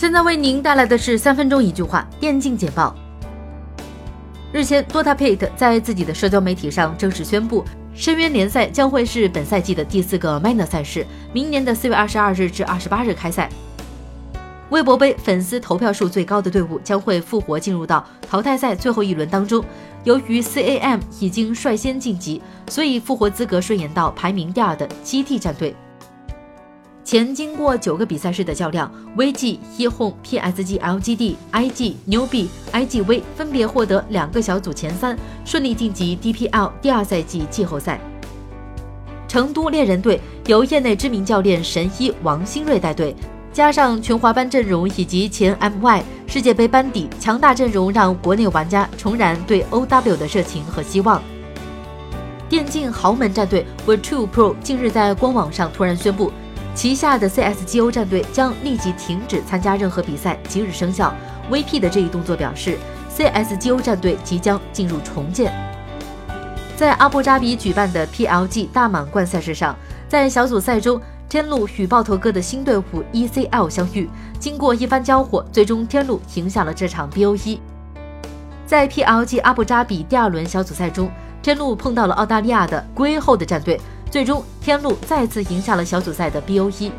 现在为您带来的是三分钟一句话电竞简报。日前，Dota Pit 在自己的社交媒体上正式宣布，深渊联赛将会是本赛季的第四个 Minor 赛事，明年的四月二十二日至二十八日开赛。微博杯粉丝投票数最高的队伍将会复活进入到淘汰赛最后一轮当中。由于 CAM 已经率先晋级，所以复活资格顺延到排名第二的 GT 战队。前经过九个比赛日的较量，VG、一 home、PSG、LGD、IG、牛币、IGV 分别获得两个小组前三，顺利晋级 DPL 第二赛季季后赛。成都猎人队由业内知名教练神医王新瑞带队，加上全华班阵容以及前 MY 世界杯班底，强大阵容让国内玩家重燃对 OW 的热情和希望。电竞豪门战队 Virtu Pro 近日在官网上突然宣布。旗下的 CSGO 战队将立即停止参加任何比赛，即日生效。VP 的这一动作表示，CSGO 战队即将进入重建。在阿布扎比举办的 PLG 大满贯赛事上，在小组赛中，天路与爆头哥的新队伍 ECL 相遇，经过一番交火，最终天路赢下了这场 BO1。在 PLG 阿布扎比第二轮小组赛中，天路碰到了澳大利亚的龟后的战队。最终，天路再次赢下了小组赛的 BO1。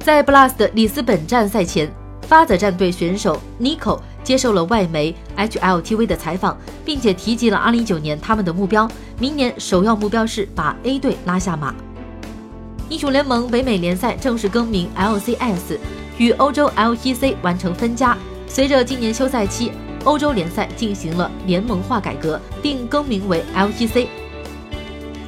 在 BLAST 里斯本站赛前，发泽战队选手 Nico 接受了外媒 HLTV 的采访，并且提及了2019年他们的目标：明年首要目标是把 A 队拉下马。英雄联盟北美联赛正式更名 LCS，与欧洲 LEC 完成分家。随着今年休赛期，欧洲联赛进行了联盟化改革，并更名为 LEC。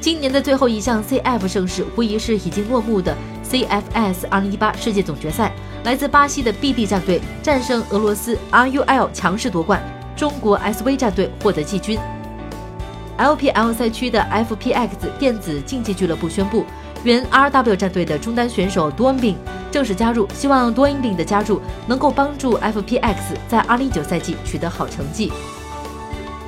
今年的最后一项 CF 盛事无疑是已经落幕的 CFS 2018世界总决赛。来自巴西的 BB 战队战胜俄罗斯 RUL 强势夺冠，中国 SV 战队获得季军。LPL 赛区的 FPX 电子竞技俱乐部宣布，原 RW 战队的中单选手 d o n b i n 正式加入，希望 d o n b i n 的加入能够帮助 FPX 在2019赛季取得好成绩。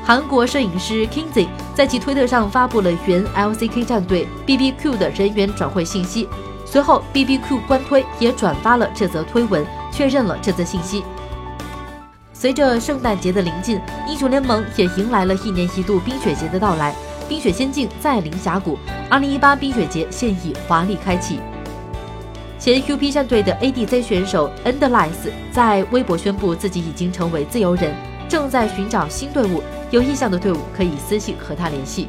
韩国摄影师 Kingsley 在其推特上发布了原 LCK 战队 BBQ 的人员转会信息，随后 BBQ 官推也转发了这则推文，确认了这则信息。随着圣诞节的临近，英雄联盟也迎来了一年一度冰雪节的到来，冰雪仙境再临峡谷，2018冰雪节现已华丽开启。前 UP 战队的 ADC 选手 Endless 在微博宣布自己已经成为自由人。正在寻找新队伍，有意向的队伍可以私信和他联系。